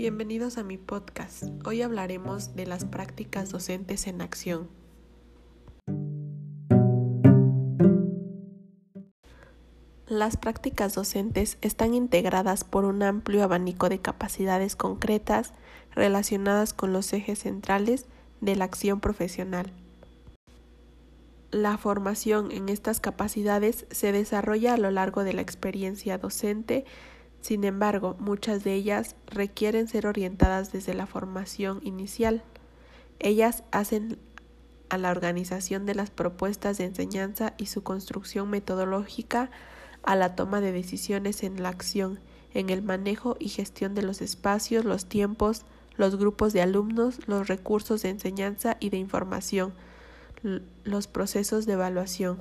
Bienvenidos a mi podcast. Hoy hablaremos de las prácticas docentes en acción. Las prácticas docentes están integradas por un amplio abanico de capacidades concretas relacionadas con los ejes centrales de la acción profesional. La formación en estas capacidades se desarrolla a lo largo de la experiencia docente sin embargo, muchas de ellas requieren ser orientadas desde la formación inicial. Ellas hacen a la organización de las propuestas de enseñanza y su construcción metodológica a la toma de decisiones en la acción, en el manejo y gestión de los espacios, los tiempos, los grupos de alumnos, los recursos de enseñanza y de información, los procesos de evaluación.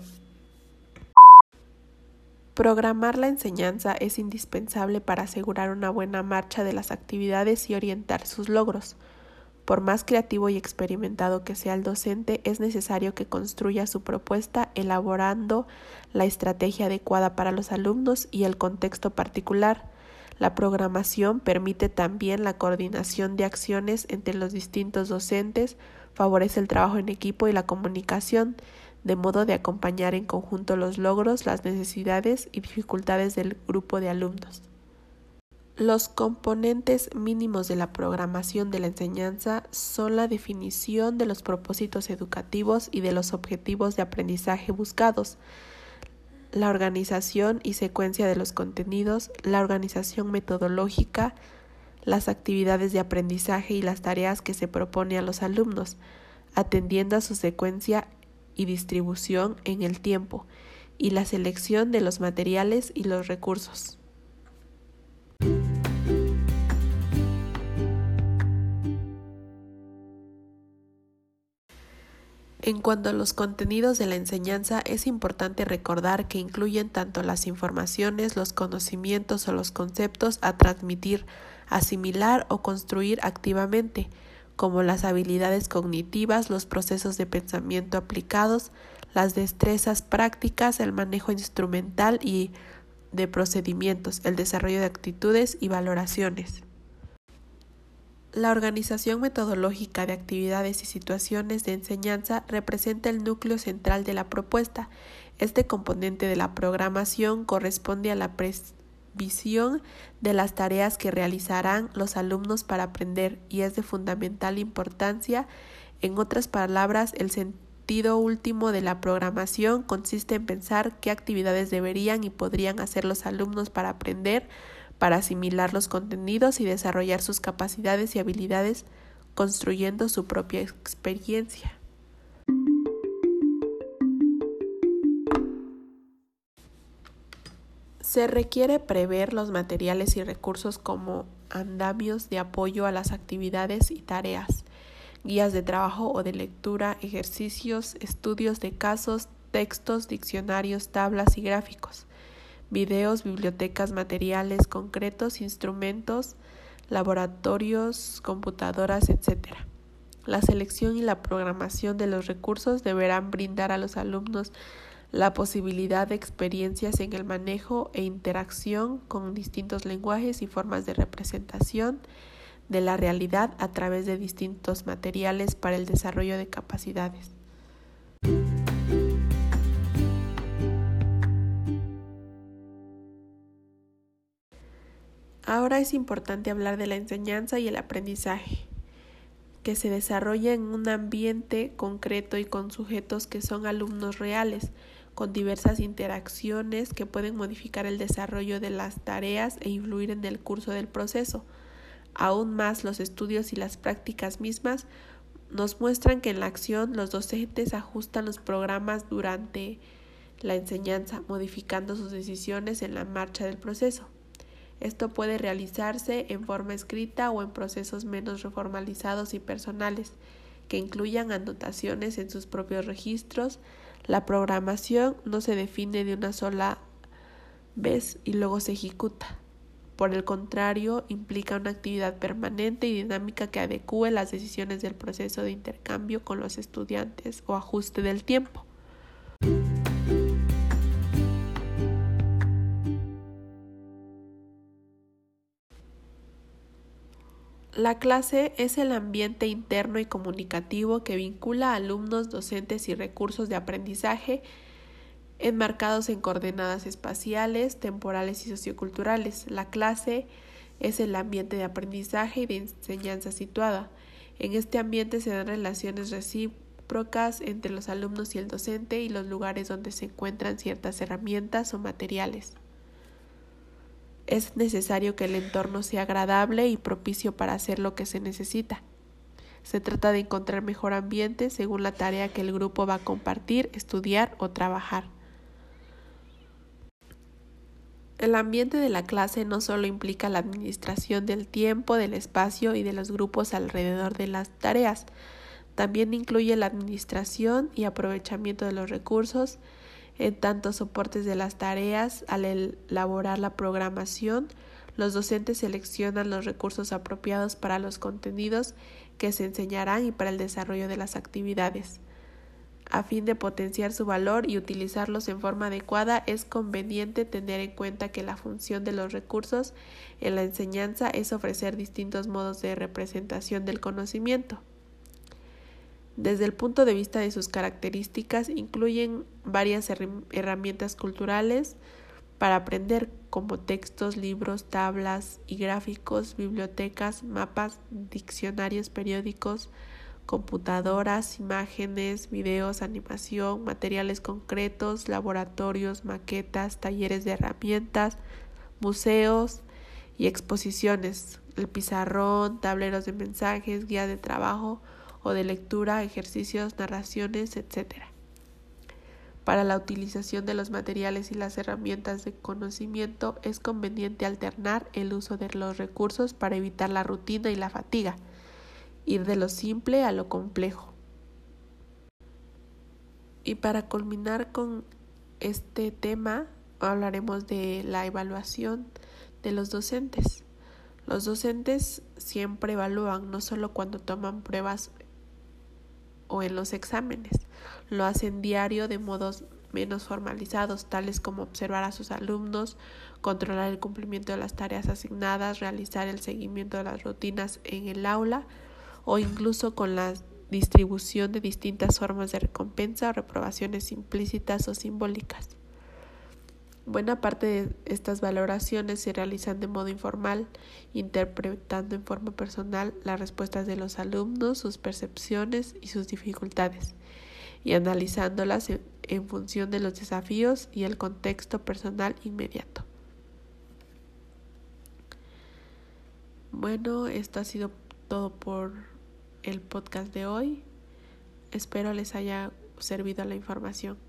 Programar la enseñanza es indispensable para asegurar una buena marcha de las actividades y orientar sus logros. Por más creativo y experimentado que sea el docente, es necesario que construya su propuesta elaborando la estrategia adecuada para los alumnos y el contexto particular. La programación permite también la coordinación de acciones entre los distintos docentes, favorece el trabajo en equipo y la comunicación, de modo de acompañar en conjunto los logros, las necesidades y dificultades del grupo de alumnos. Los componentes mínimos de la programación de la enseñanza son la definición de los propósitos educativos y de los objetivos de aprendizaje buscados, la organización y secuencia de los contenidos, la organización metodológica, las actividades de aprendizaje y las tareas que se propone a los alumnos, atendiendo a su secuencia y distribución en el tiempo y la selección de los materiales y los recursos. En cuanto a los contenidos de la enseñanza, es importante recordar que incluyen tanto las informaciones, los conocimientos o los conceptos a transmitir, asimilar o construir activamente, como las habilidades cognitivas, los procesos de pensamiento aplicados, las destrezas prácticas, el manejo instrumental y de procedimientos, el desarrollo de actitudes y valoraciones. La organización metodológica de actividades y situaciones de enseñanza representa el núcleo central de la propuesta. Este componente de la programación corresponde a la visión de las tareas que realizarán los alumnos para aprender y es de fundamental importancia. En otras palabras, el sentido último de la programación consiste en pensar qué actividades deberían y podrían hacer los alumnos para aprender, para asimilar los contenidos y desarrollar sus capacidades y habilidades construyendo su propia experiencia. Se requiere prever los materiales y recursos como andamios de apoyo a las actividades y tareas, guías de trabajo o de lectura, ejercicios, estudios de casos, textos, diccionarios, tablas y gráficos, videos, bibliotecas, materiales concretos, instrumentos, laboratorios, computadoras, etc. La selección y la programación de los recursos deberán brindar a los alumnos la posibilidad de experiencias en el manejo e interacción con distintos lenguajes y formas de representación de la realidad a través de distintos materiales para el desarrollo de capacidades. Ahora es importante hablar de la enseñanza y el aprendizaje, que se desarrolla en un ambiente concreto y con sujetos que son alumnos reales, con diversas interacciones que pueden modificar el desarrollo de las tareas e influir en el curso del proceso. Aún más, los estudios y las prácticas mismas nos muestran que en la acción los docentes ajustan los programas durante la enseñanza, modificando sus decisiones en la marcha del proceso. Esto puede realizarse en forma escrita o en procesos menos reformalizados y personales, que incluyan anotaciones en sus propios registros, la programación no se define de una sola vez y luego se ejecuta. Por el contrario, implica una actividad permanente y dinámica que adecue las decisiones del proceso de intercambio con los estudiantes o ajuste del tiempo. La clase es el ambiente interno y comunicativo que vincula a alumnos, docentes y recursos de aprendizaje enmarcados en coordenadas espaciales, temporales y socioculturales. La clase es el ambiente de aprendizaje y de enseñanza situada. En este ambiente se dan relaciones recíprocas entre los alumnos y el docente y los lugares donde se encuentran ciertas herramientas o materiales es necesario que el entorno sea agradable y propicio para hacer lo que se necesita. Se trata de encontrar mejor ambiente según la tarea que el grupo va a compartir, estudiar o trabajar. El ambiente de la clase no solo implica la administración del tiempo, del espacio y de los grupos alrededor de las tareas, también incluye la administración y aprovechamiento de los recursos, en tantos soportes de las tareas, al elaborar la programación, los docentes seleccionan los recursos apropiados para los contenidos que se enseñarán y para el desarrollo de las actividades. A fin de potenciar su valor y utilizarlos en forma adecuada, es conveniente tener en cuenta que la función de los recursos en la enseñanza es ofrecer distintos modos de representación del conocimiento. Desde el punto de vista de sus características, incluyen varias herramientas culturales para aprender como textos, libros, tablas y gráficos, bibliotecas, mapas, diccionarios, periódicos, computadoras, imágenes, videos, animación, materiales concretos, laboratorios, maquetas, talleres de herramientas, museos y exposiciones, el pizarrón, tableros de mensajes, guía de trabajo, o de lectura, ejercicios, narraciones, etc. Para la utilización de los materiales y las herramientas de conocimiento es conveniente alternar el uso de los recursos para evitar la rutina y la fatiga, ir de lo simple a lo complejo. Y para culminar con este tema, hablaremos de la evaluación de los docentes. Los docentes siempre evalúan, no solo cuando toman pruebas o en los exámenes. Lo hacen diario de modos menos formalizados, tales como observar a sus alumnos, controlar el cumplimiento de las tareas asignadas, realizar el seguimiento de las rutinas en el aula o incluso con la distribución de distintas formas de recompensa o reprobaciones implícitas o simbólicas. Buena parte de estas valoraciones se realizan de modo informal, interpretando en forma personal las respuestas de los alumnos, sus percepciones y sus dificultades, y analizándolas en, función de los desafíos y el contexto personal inmediato. Bueno, esto ha sido todo por el podcast de hoy. Espero les haya servido la información.